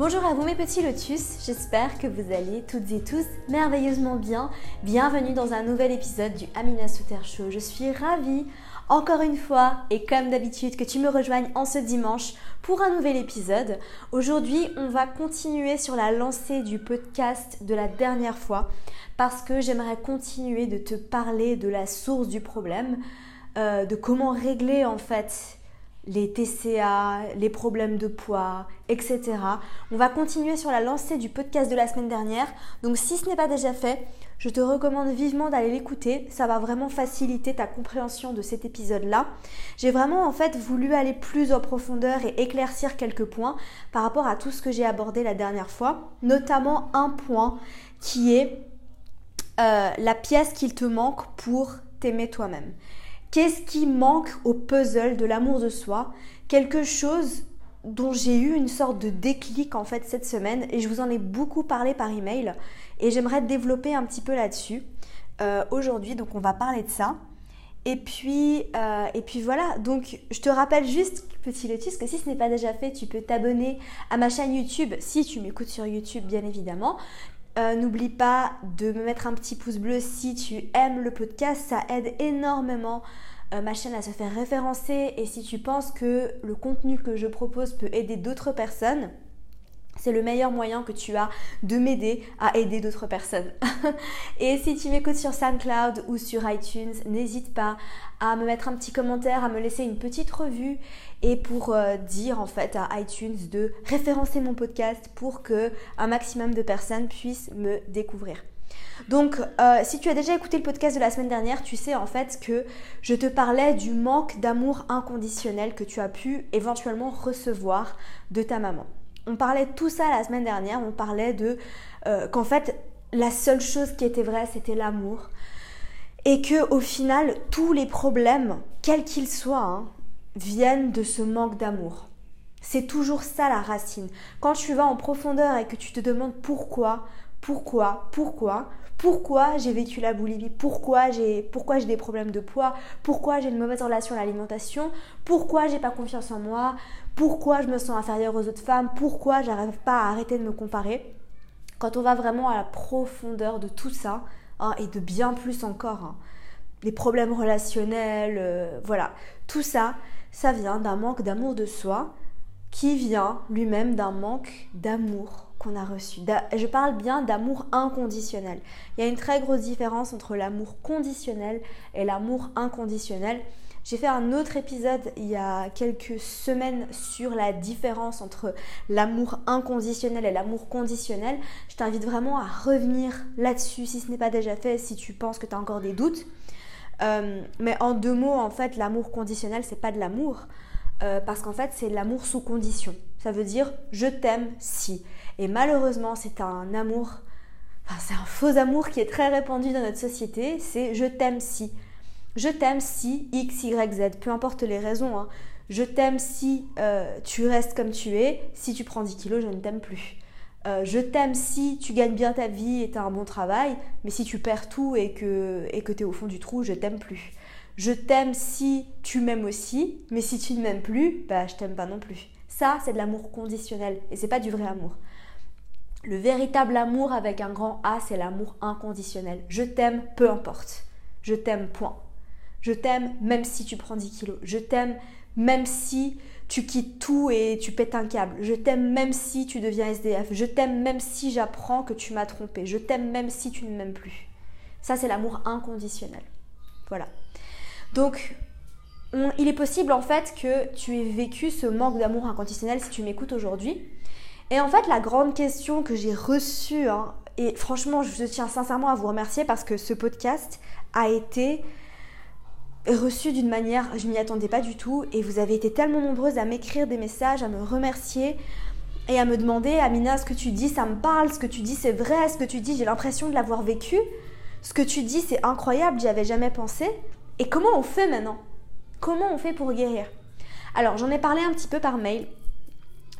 Bonjour à vous mes petits lotus, j'espère que vous allez toutes et tous merveilleusement bien. Bienvenue dans un nouvel épisode du Amina Souter Show. Je suis ravie encore une fois et comme d'habitude que tu me rejoignes en ce dimanche pour un nouvel épisode. Aujourd'hui on va continuer sur la lancée du podcast de la dernière fois parce que j'aimerais continuer de te parler de la source du problème, euh, de comment régler en fait les TCA, les problèmes de poids, etc. On va continuer sur la lancée du podcast de la semaine dernière. Donc si ce n'est pas déjà fait, je te recommande vivement d'aller l'écouter. Ça va vraiment faciliter ta compréhension de cet épisode-là. J'ai vraiment en fait voulu aller plus en profondeur et éclaircir quelques points par rapport à tout ce que j'ai abordé la dernière fois. Notamment un point qui est euh, la pièce qu'il te manque pour t'aimer toi-même. Qu'est-ce qui manque au puzzle de l'amour de soi? Quelque chose dont j'ai eu une sorte de déclic en fait cette semaine et je vous en ai beaucoup parlé par email et j'aimerais développer un petit peu là-dessus euh, aujourd'hui. Donc on va parler de ça. Et puis euh, et puis voilà. Donc je te rappelle juste petit lotus que si ce n'est pas déjà fait tu peux t'abonner à ma chaîne YouTube si tu m'écoutes sur YouTube bien évidemment euh, n'oublie pas de me mettre un petit pouce bleu si tu aimes le podcast, ça aide énormément euh, ma chaîne à se faire référencer et si tu penses que le contenu que je propose peut aider d'autres personnes, c'est le meilleur moyen que tu as de m'aider à aider d'autres personnes. et si tu m'écoutes sur SoundCloud ou sur iTunes, n'hésite pas à me mettre un petit commentaire, à me laisser une petite revue et pour euh, dire en fait à iTunes de référencer mon podcast pour que un maximum de personnes puissent me découvrir. Donc, euh, si tu as déjà écouté le podcast de la semaine dernière, tu sais en fait que je te parlais du manque d'amour inconditionnel que tu as pu éventuellement recevoir de ta maman. On parlait de tout ça la semaine dernière, on parlait de euh, qu'en fait la seule chose qui était vraie c'était l'amour et que au final tous les problèmes, quels qu'ils soient, hein, viennent de ce manque d'amour. C'est toujours ça la racine. Quand tu vas en profondeur et que tu te demandes pourquoi, pourquoi, pourquoi, pourquoi j'ai vécu la boulimie, pourquoi j'ai des problèmes de poids, pourquoi j'ai une mauvaise relation à l'alimentation, pourquoi j'ai pas confiance en moi, pourquoi je me sens inférieure aux autres femmes, pourquoi j'arrive pas à arrêter de me comparer. Quand on va vraiment à la profondeur de tout ça, hein, et de bien plus encore, hein, les problèmes relationnels, euh, voilà, tout ça, ça vient d'un manque d'amour de soi qui vient lui-même d'un manque d'amour qu'on a reçu. Je parle bien d'amour inconditionnel. Il y a une très grosse différence entre l'amour conditionnel et l'amour inconditionnel. J'ai fait un autre épisode il y a quelques semaines sur la différence entre l'amour inconditionnel et l'amour conditionnel. Je t'invite vraiment à revenir là-dessus si ce n'est pas déjà fait, si tu penses que tu as encore des doutes. Euh, mais en deux mots, en fait, l'amour conditionnel, c'est pas de l'amour. Euh, parce qu'en fait, c'est l'amour sous condition. Ça veut dire je t'aime si. Et malheureusement, c'est un amour, enfin, c'est un faux amour qui est très répandu dans notre société. C'est je t'aime si. Je t'aime si X, Y, Z, peu importe les raisons. Hein. Je t'aime si euh, tu restes comme tu es. Si tu prends 10 kilos, je ne t'aime plus. Euh, je t'aime si tu gagnes bien ta vie et tu as un bon travail, mais si tu perds tout et que et que tu es au fond du trou, je t'aime plus. Je t'aime si tu m'aimes aussi, mais si tu ne m'aimes plus, bah je t'aime pas non plus. Ça, c'est de l'amour conditionnel et c'est pas du vrai amour. Le véritable amour avec un grand A, c'est l'amour inconditionnel. Je t'aime, peu importe. Je t'aime, point. Je t'aime même si tu prends 10 kilos. Je t'aime même si tu quittes tout et tu pètes un câble. Je t'aime même si tu deviens SDF. Je t'aime même si j'apprends que tu m'as trompé. Je t'aime même si tu ne m'aimes plus. Ça, c'est l'amour inconditionnel. Voilà. Donc, il est possible en fait que tu aies vécu ce manque d'amour inconditionnel si tu m'écoutes aujourd'hui. Et en fait, la grande question que j'ai reçue, hein, et franchement, je tiens sincèrement à vous remercier parce que ce podcast a été reçu d'une manière, je m'y attendais pas du tout, et vous avez été tellement nombreuses à m'écrire des messages, à me remercier et à me demander, Amina, ce que tu dis, ça me parle, ce que tu dis, c'est vrai, ce que tu dis, j'ai l'impression de l'avoir vécu, ce que tu dis, c'est incroyable, j'y avais jamais pensé. Et comment on fait maintenant? Comment on fait pour guérir? Alors, j'en ai parlé un petit peu par mail.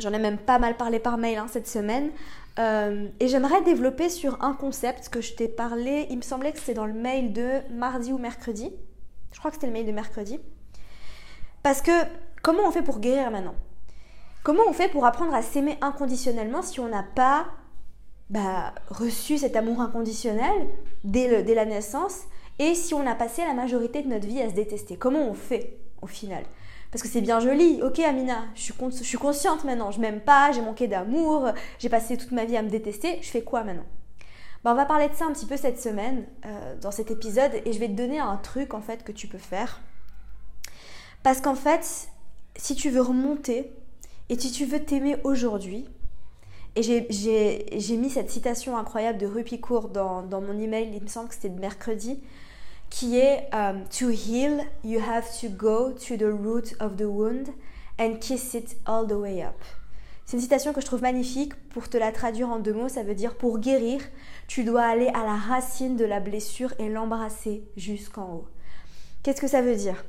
J'en ai même pas mal parlé par mail hein, cette semaine. Euh, et j'aimerais développer sur un concept que je t'ai parlé, il me semblait que c'était dans le mail de mardi ou mercredi. Je crois que c'était le mail de mercredi. Parce que comment on fait pour guérir maintenant? Comment on fait pour apprendre à s'aimer inconditionnellement si on n'a pas bah, reçu cet amour inconditionnel dès, dès la naissance et si on a passé la majorité de notre vie à se détester? Comment on fait au final? Parce que c'est bien joli. Ok, Amina, je suis, consciente maintenant. Je m'aime pas, j'ai manqué d'amour, j'ai passé toute ma vie à me détester. Je fais quoi maintenant? Ben, On va parler de ça un petit peu cette semaine euh, dans cet épisode et je vais te donner un truc en fait que tu peux faire. Parce qu'en fait, si tu veux remonter et si tu veux t'aimer aujourd'hui, et j'ai mis cette citation incroyable de Rupicourt dans, dans mon email, il me semble que c'était de mercredi qui est um, To heal, you have to go to the root of the wound and kiss it all the way up. C'est une citation que je trouve magnifique. Pour te la traduire en deux mots, ça veut dire pour guérir, tu dois aller à la racine de la blessure et l'embrasser jusqu'en haut. Qu'est-ce que ça veut dire?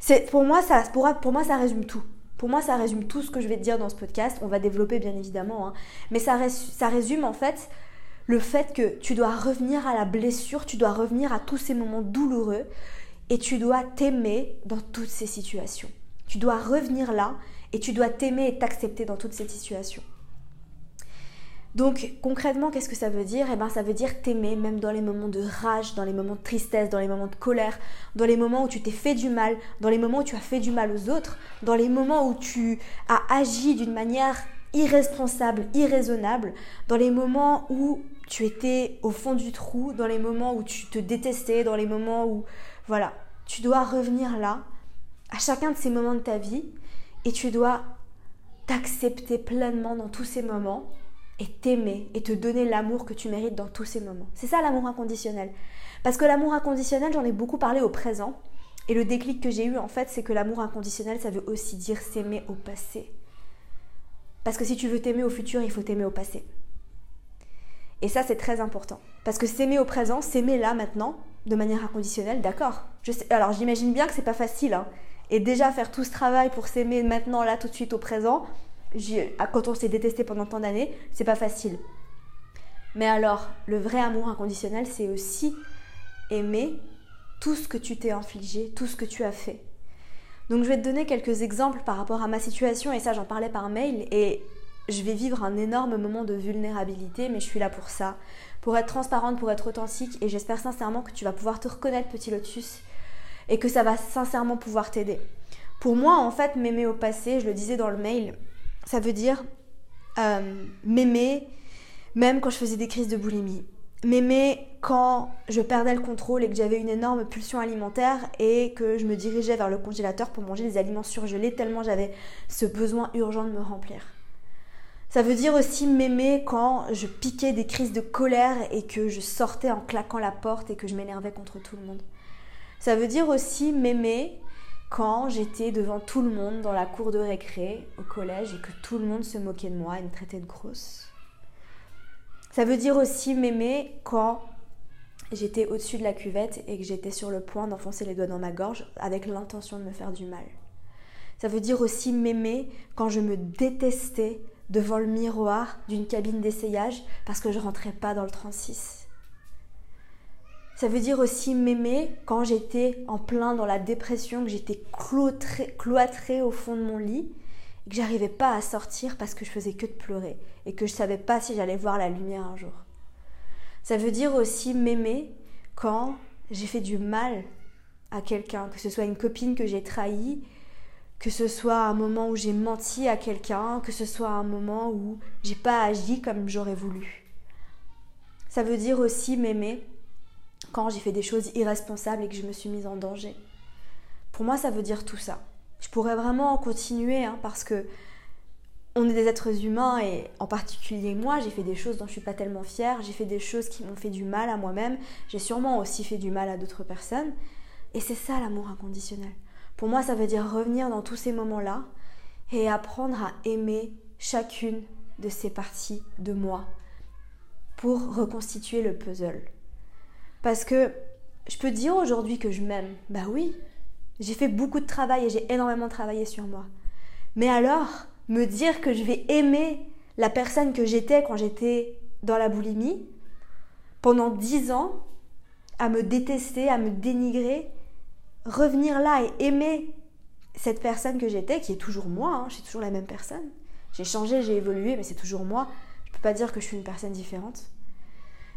C'est pour moi ça pour, pour, moi ça résume tout. Pour moi ça résume tout ce que je vais te dire dans ce podcast. On va développer bien évidemment, hein. mais ça, ça résume en fait le fait que tu dois revenir à la blessure, tu dois revenir à tous ces moments douloureux et tu dois t'aimer dans toutes ces situations. Tu dois revenir là et tu dois t'aimer et t'accepter dans toutes ces situations. Donc concrètement, qu'est-ce que ça veut dire? Eh bien, ça veut dire t'aimer même dans les moments de rage, dans les moments de tristesse, dans les moments de colère, dans les moments où tu t'es fait du mal, dans les moments où tu as fait du mal aux autres, dans les moments où tu as agi d'une manière irresponsable, irraisonnable, dans les moments où tu étais au fond du trou, dans les moments où tu te détestais, dans les moments où... Voilà, tu dois revenir là, à chacun de ces moments de ta vie, et tu dois t'accepter pleinement dans tous ces moments, et t'aimer, et te donner l'amour que tu mérites dans tous ces moments. C'est ça l'amour inconditionnel. Parce que l'amour inconditionnel, j'en ai beaucoup parlé au présent, et le déclic que j'ai eu en fait, c'est que l'amour inconditionnel, ça veut aussi dire s'aimer au passé. Parce que si tu veux t'aimer au futur, il faut t'aimer au passé. Et ça, c'est très important. Parce que s'aimer au présent, s'aimer là, maintenant, de manière inconditionnelle, d'accord. Alors j'imagine bien que c'est pas facile. Hein. Et déjà, faire tout ce travail pour s'aimer maintenant, là, tout de suite, au présent, quand on s'est détesté pendant tant d'années, c'est pas facile. Mais alors, le vrai amour inconditionnel, c'est aussi aimer tout ce que tu t'es infligé, tout ce que tu as fait. Donc je vais te donner quelques exemples par rapport à ma situation et ça j'en parlais par mail et je vais vivre un énorme moment de vulnérabilité mais je suis là pour ça, pour être transparente, pour être authentique et j'espère sincèrement que tu vas pouvoir te reconnaître petit lotus et que ça va sincèrement pouvoir t'aider. Pour moi en fait m'aimer au passé, je le disais dans le mail, ça veut dire euh, m'aimer même quand je faisais des crises de boulimie m'aimer quand je perdais le contrôle et que j'avais une énorme pulsion alimentaire et que je me dirigeais vers le congélateur pour manger des aliments surgelés tellement j'avais ce besoin urgent de me remplir. Ça veut dire aussi m'aimer quand je piquais des crises de colère et que je sortais en claquant la porte et que je m'énervais contre tout le monde. Ça veut dire aussi m'aimer quand j'étais devant tout le monde dans la cour de récré au collège et que tout le monde se moquait de moi et me traitait de grosse. Ça veut dire aussi m'aimer quand j'étais au-dessus de la cuvette et que j'étais sur le point d'enfoncer les doigts dans ma gorge avec l'intention de me faire du mal. Ça veut dire aussi m'aimer quand je me détestais devant le miroir d'une cabine d'essayage parce que je rentrais pas dans le 36. Ça veut dire aussi m'aimer quand j'étais en plein dans la dépression, que j'étais cloîtrée au fond de mon lit et que j'arrivais pas à sortir parce que je faisais que de pleurer et que je savais pas si j'allais voir la lumière un jour. Ça veut dire aussi m'aimer quand j'ai fait du mal à quelqu'un, que ce soit une copine que j'ai trahie, que ce soit un moment où j'ai menti à quelqu'un, que ce soit un moment où j'ai pas agi comme j'aurais voulu. Ça veut dire aussi m'aimer quand j'ai fait des choses irresponsables et que je me suis mise en danger. Pour moi, ça veut dire tout ça. Je pourrais vraiment continuer hein, parce que on est des êtres humains et en particulier moi, j'ai fait des choses dont je suis pas tellement fière, j'ai fait des choses qui m'ont fait du mal à moi-même, j'ai sûrement aussi fait du mal à d'autres personnes Et c'est ça l'amour inconditionnel. Pour moi, ça veut dire revenir dans tous ces moments-là et apprendre à aimer chacune de ces parties de moi pour reconstituer le puzzle. Parce que je peux dire aujourd'hui que je m'aime. Bah oui, j'ai fait beaucoup de travail et j'ai énormément travaillé sur moi. Mais alors, me dire que je vais aimer la personne que j'étais quand j'étais dans la boulimie, pendant dix ans, à me détester, à me dénigrer, revenir là et aimer cette personne que j'étais, qui est toujours moi, hein, je suis toujours la même personne. J'ai changé, j'ai évolué, mais c'est toujours moi. Je ne peux pas dire que je suis une personne différente.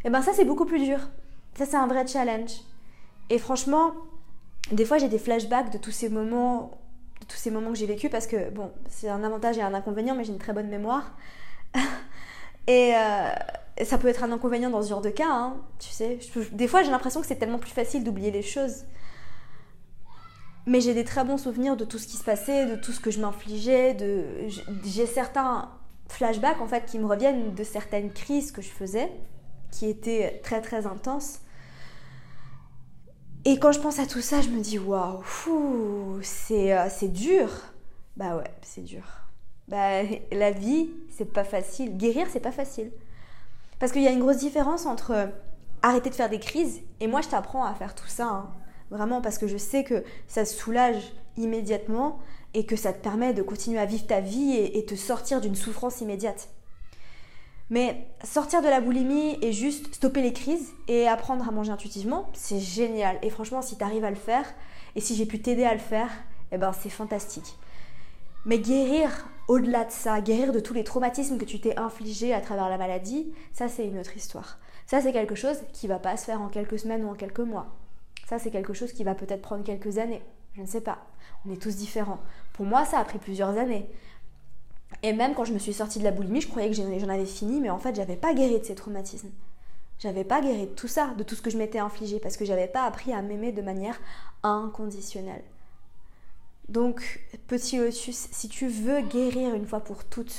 Et eh ben ça, c'est beaucoup plus dur. Ça, c'est un vrai challenge. Et franchement, des fois, j'ai des flashbacks de tous ces moments, tous ces moments que j'ai vécu parce que bon, c'est un avantage et un inconvénient, mais j'ai une très bonne mémoire. et euh, ça peut être un inconvénient dans ce genre de cas, hein, tu sais. des fois, j'ai l'impression que c'est tellement plus facile d'oublier les choses. Mais j'ai des très bons souvenirs de tout ce qui se passait, de tout ce que je m'infligeais. J'ai certains flashbacks en fait qui me reviennent de certaines crises que je faisais, qui étaient très très intenses. Et quand je pense à tout ça, je me dis waouh, c'est euh, c'est dur. Bah ouais, c'est dur. Bah, la vie, c'est pas facile. Guérir, c'est pas facile. Parce qu'il y a une grosse différence entre arrêter de faire des crises et moi, je t'apprends à faire tout ça. Hein. Vraiment, parce que je sais que ça soulage immédiatement et que ça te permet de continuer à vivre ta vie et, te sortir d'une souffrance immédiate. Mais sortir de la boulimie et juste stopper les crises et apprendre à manger intuitivement, c'est génial. Et franchement, si tu arrives à le faire, et si j'ai pu t'aider à le faire, eh ben c'est fantastique. Mais guérir au-delà de ça, guérir de tous les traumatismes que tu t'es infligés à travers la maladie, ça c'est une autre histoire. Ça c'est quelque chose qui va pas se faire en quelques semaines ou en quelques mois. Ça, c'est quelque chose qui va peut-être prendre quelques années. Je ne sais pas. On est tous différents. Pour moi, ça a pris plusieurs années. Et même quand je me suis sortie de la boulimie, je croyais que j'en avais fini, mais en fait, j'avais pas guéri de ces traumatismes. J'avais pas guéri de tout ça, de tout ce que je m'étais infligé, parce que j'avais pas appris à m'aimer de manière inconditionnelle. Donc, petit lotus, si tu veux guérir une fois pour toutes,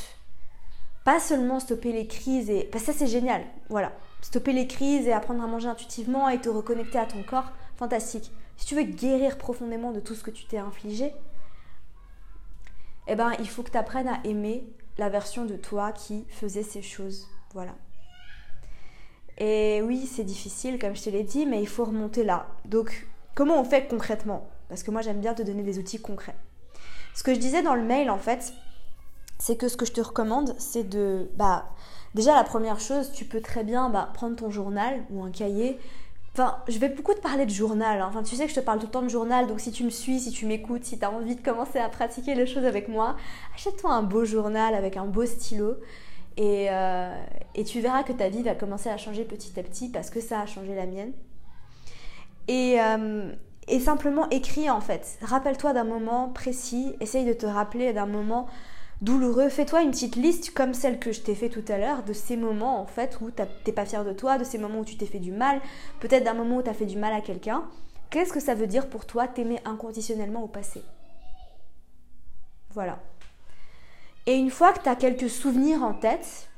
pas seulement stopper les crises et. Parce que ça, c'est génial. Voilà. Stopper les crises et apprendre à manger intuitivement et te reconnecter à ton corps, fantastique. Si tu veux guérir profondément de tout ce que tu t'es infligé, eh ben, il faut que tu apprennes à aimer la version de toi qui faisait ces choses. Voilà. Et oui, c'est difficile, comme je te l'ai dit, mais il faut remonter là. Donc, comment on fait concrètement? Parce que moi, j'aime bien te donner des outils concrets. Ce que je disais dans le mail, en fait, c'est que ce que je te recommande, c'est de... Bah, déjà, la première chose, tu peux très bien bah, prendre ton journal ou un cahier Enfin, je vais beaucoup te parler de journal. Hein. Enfin, tu sais que je te parle tout le temps de journal, donc si tu me suis, si tu m'écoutes, si tu as envie de commencer à pratiquer les choses avec moi, achète-toi un beau journal avec un beau stylo. Et, euh, et, tu verras que ta vie va commencer à changer petit à petit parce que ça a changé la mienne. Et, euh, et simplement écris en fait. Rappelle-toi d'un moment précis, essaye de te rappeler d'un moment douloureux, fais-toi une petite liste comme celle que je t'ai fait tout à l'heure de ces moments en fait où t'es pas fier de toi, de ces moments où tu t'es fait du mal, peut-être d'un moment où tu as fait du mal à quelqu'un. Qu'est-ce que ça veut dire pour toi t'aimer inconditionnellement au passé? Voilà. Et une fois que tu as quelques souvenirs en tête,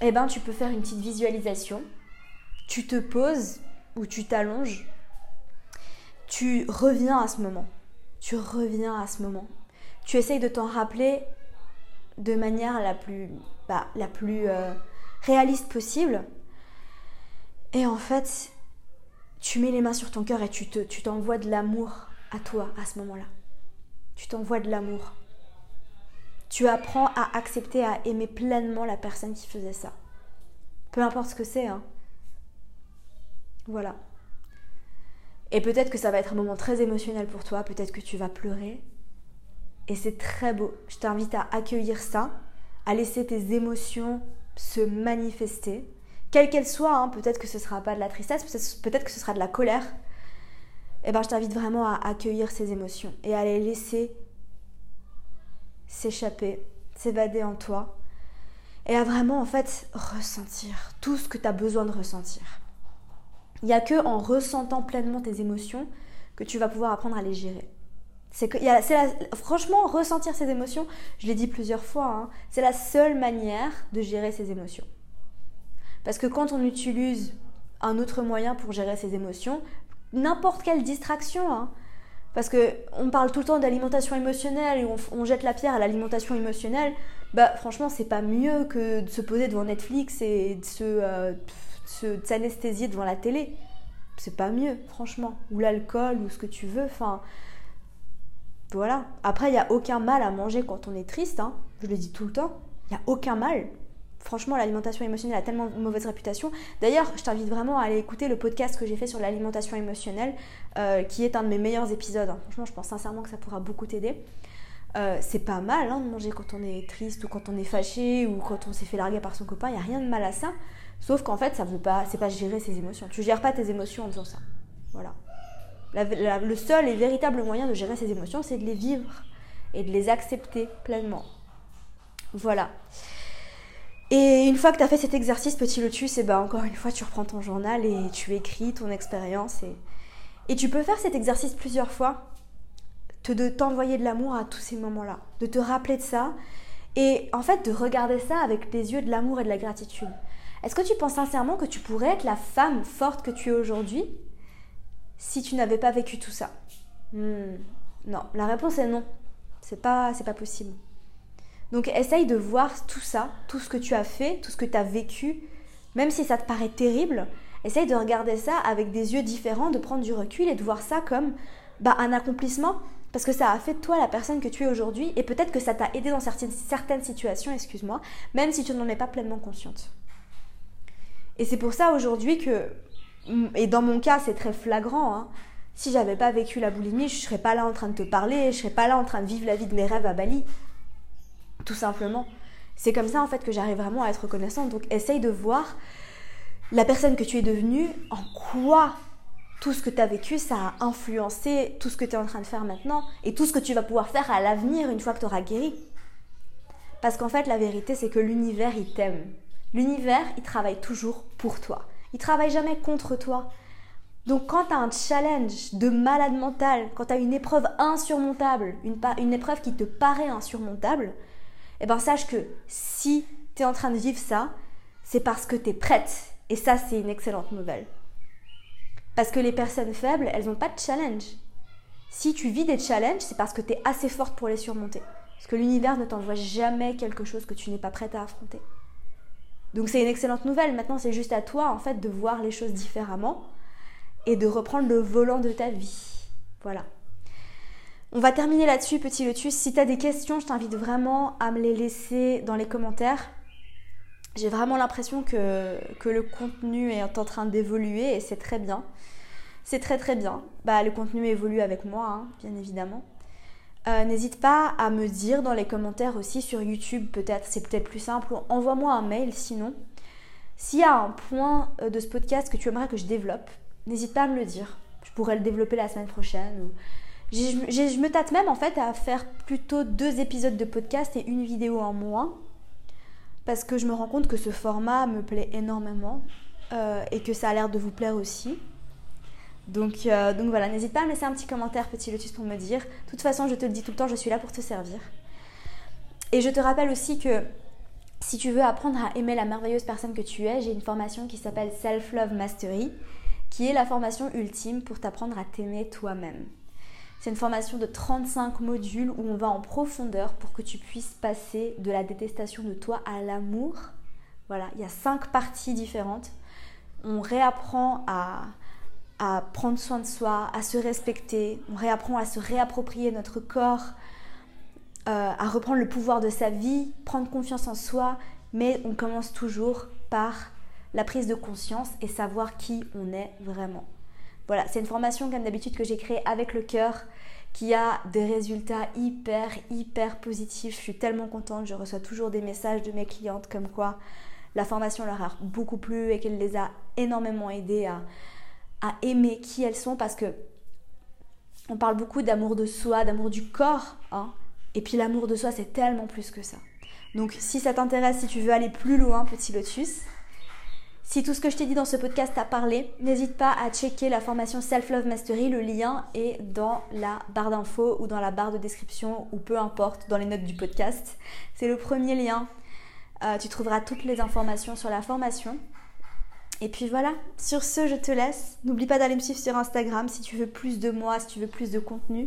eh ben tu peux faire une petite visualisation. Tu te poses ou tu t'allonges. Tu reviens à ce moment. Tu reviens à ce moment. Tu essayes de t'en rappeler de manière la plus, bah, la plus euh, réaliste possible. Et en fait, tu mets les mains sur ton cœur et tu, te, tu t'envoies de l'amour à toi à ce moment-là. Tu t'envoies de l'amour. Tu apprends à accepter, à aimer pleinement la personne qui faisait ça. Peu importe ce que c'est. Hein. Voilà. Et peut-être que ça va être un moment très émotionnel pour toi, peut-être que tu vas pleurer, et c'est très beau. Je t'invite à accueillir ça, à laisser tes émotions se manifester, quelles qu'elles soient. Hein. peut-être que ce sera pas de la tristesse, peut-être que ce sera de la colère. Et eh ben, je t'invite vraiment à accueillir ces émotions et à les laisser s'échapper, s'évader en toi et à vraiment en fait ressentir tout ce que tu as besoin de ressentir. Il n'y a que en ressentant pleinement tes émotions que tu vas pouvoir apprendre à les gérer. C'est que, franchement, ressentir ses émotions, je l'ai dit plusieurs fois, hein, c'est la seule manière de gérer ses émotions. Parce que quand on utilise un autre moyen pour gérer ses émotions, n'importe quelle distraction. Hein. Parce que on parle tout le temps d'alimentation émotionnelle et on, jette la pierre à l'alimentation émotionnelle. Bah franchement, c'est pas mieux que de se poser devant Netflix et de se, euh, s'anesthésier devant la télé. C'est pas mieux, franchement. Ou l'alcool, ou ce que tu veux. Enfin, voilà. Après, il n'y a aucun mal à manger quand on est triste. Hein. Je le dis tout le temps. Il n'y a aucun mal. Franchement, l'alimentation émotionnelle a tellement mauvaise réputation. D'ailleurs, je t'invite vraiment à aller écouter le podcast que j'ai fait sur l'alimentation émotionnelle, euh, qui est un de mes meilleurs épisodes. Hein. Franchement, je pense sincèrement que ça pourra beaucoup t'aider. Euh, c'est pas mal hein, de manger quand on est triste ou quand on est fâché ou quand on s'est fait larguer par son copain. Il n'y a rien de mal à ça. Sauf qu'en fait, ça veut pas, c'est pas gérer ses émotions. Tu gères pas tes émotions en faisant ça. Voilà. Le seul et véritable moyen de gérer ses émotions, c'est de les vivre et de les accepter pleinement. Voilà. Et une fois que tu as fait cet exercice petit lotus, et ben encore une fois, tu reprends ton journal et tu écris ton expérience. Et, et tu peux faire cet exercice plusieurs fois, te, de t'envoyer de l'amour à tous ces moments-là, de te rappeler de ça, et en fait de regarder ça avec les yeux de l'amour et de la gratitude. Est-ce que tu penses sincèrement que tu pourrais être la femme forte que tu es aujourd'hui? Si tu n'avais pas vécu tout ça hmm, Non, la réponse est non. C'est pas, c'est pas possible. Donc essaye de voir tout ça, tout ce que tu as fait, tout ce que tu as vécu, même si ça te paraît terrible, essaye de regarder ça avec des yeux différents, de prendre du recul et de voir ça comme bah, un accomplissement parce que ça a fait de toi la personne que tu es aujourd'hui et peut-être que ça t'a aidé dans certaines, certaines situations, excuse-moi, même si tu n'en es pas pleinement consciente. Et c'est pour ça aujourd'hui que, et dans mon cas c'est très flagrant, hein, si j'avais pas vécu la boulimie, je serais pas là en train de te parler, je serais pas là en train de vivre la vie de mes rêves à Bali. Tout simplement. C'est comme ça en fait que j'arrive vraiment à être reconnaissante. Donc essaye de voir la personne que tu es devenue, en quoi tout ce que tu as vécu, ça a influencé tout ce que tu es en train de faire maintenant et tout ce que tu vas pouvoir faire à l'avenir une fois que tu auras guéri. Parce qu'en fait, la vérité, c'est que l'univers, il t'aime. L'univers, il travaille toujours pour toi. Il travaille jamais contre toi. Donc quand tu as un challenge de malade mental, quand tu as une épreuve insurmontable, une, une, épreuve qui te paraît insurmontable, eh ben sache que si tu es en train de vivre ça, c'est parce que tu es prête. Et ça, c'est une excellente nouvelle. Parce que les personnes faibles, elles n'ont pas de challenge. Si tu vis des challenges, c'est parce que tu es assez forte pour les surmonter. Parce que l'univers ne t'envoie jamais quelque chose que tu n'es pas prête à affronter. Donc c'est une excellente nouvelle. Maintenant, c'est juste à toi, en fait, de voir les choses différemment et de reprendre le volant de ta vie. Voilà. On va terminer là-dessus, petit lotus. Si tu des questions, je t'invite vraiment à me les laisser dans les commentaires. J'ai vraiment l'impression que, que, le contenu est en train d'évoluer et c'est très bien. C'est très très bien. Bah, le contenu évolue avec moi, hein, bien évidemment. Euh, n'hésite pas à me dire dans les commentaires aussi sur YouTube, peut-être, c'est peut-être plus simple. Envoie-moi un mail sinon. S'il y a un point euh, de ce podcast que tu aimerais que je développe, n'hésite pas à me le dire. Je pourrais le développer la semaine prochaine. Je me tâte même en fait à faire plutôt deux épisodes de podcast et une vidéo en moins. Parce que je me rends compte que ce format me plaît énormément euh, et que ça a l'air de vous plaire aussi. Donc, euh, donc voilà, n'hésite pas à me laisser un petit commentaire, petit lotus, pour me dire. De toute façon, je te le dis tout le temps, je suis là pour te servir. Et je te rappelle aussi que si tu veux apprendre à aimer la merveilleuse personne que tu es, j'ai une formation qui s'appelle Self Love Mastery, qui est la formation ultime pour t'apprendre à t'aimer toi-même. C'est une formation de 35 modules où on va en profondeur pour que tu puisses passer de la détestation de toi à l'amour. Voilà, il y a cinq parties différentes. On réapprend à, à prendre soin de soi, à se respecter, on réapprend à se réapproprier notre corps, euh, à reprendre le pouvoir de sa vie, prendre confiance en soi, mais on commence toujours par la prise de conscience et savoir qui on est vraiment. Voilà, c'est une formation comme d'habitude que j'ai créée avec le cœur, qui a des résultats hyper, hyper positifs. Je suis tellement contente, je reçois toujours des messages de mes clientes comme quoi la formation leur a beaucoup plu et qu'elle les a énormément aidées à, à aimer qui elles sont parce que on parle beaucoup d'amour de soi, d'amour du corps, hein. et puis l'amour de soi c'est tellement plus que ça. Donc si ça t'intéresse, si tu veux aller plus loin, petit lotus, si tout ce que je t'ai dit dans ce podcast t'a parlé, n'hésite pas à checker la formation Self Love Mastery. Le lien est dans la barre d'infos ou dans la barre de description ou peu importe, dans les notes du podcast. C'est le premier lien. Euh, tu trouveras toutes les informations sur la formation. Et puis voilà, sur ce, je te laisse. N'oublie pas d'aller me suivre sur Instagram si tu veux plus de moi, si tu veux plus de contenu.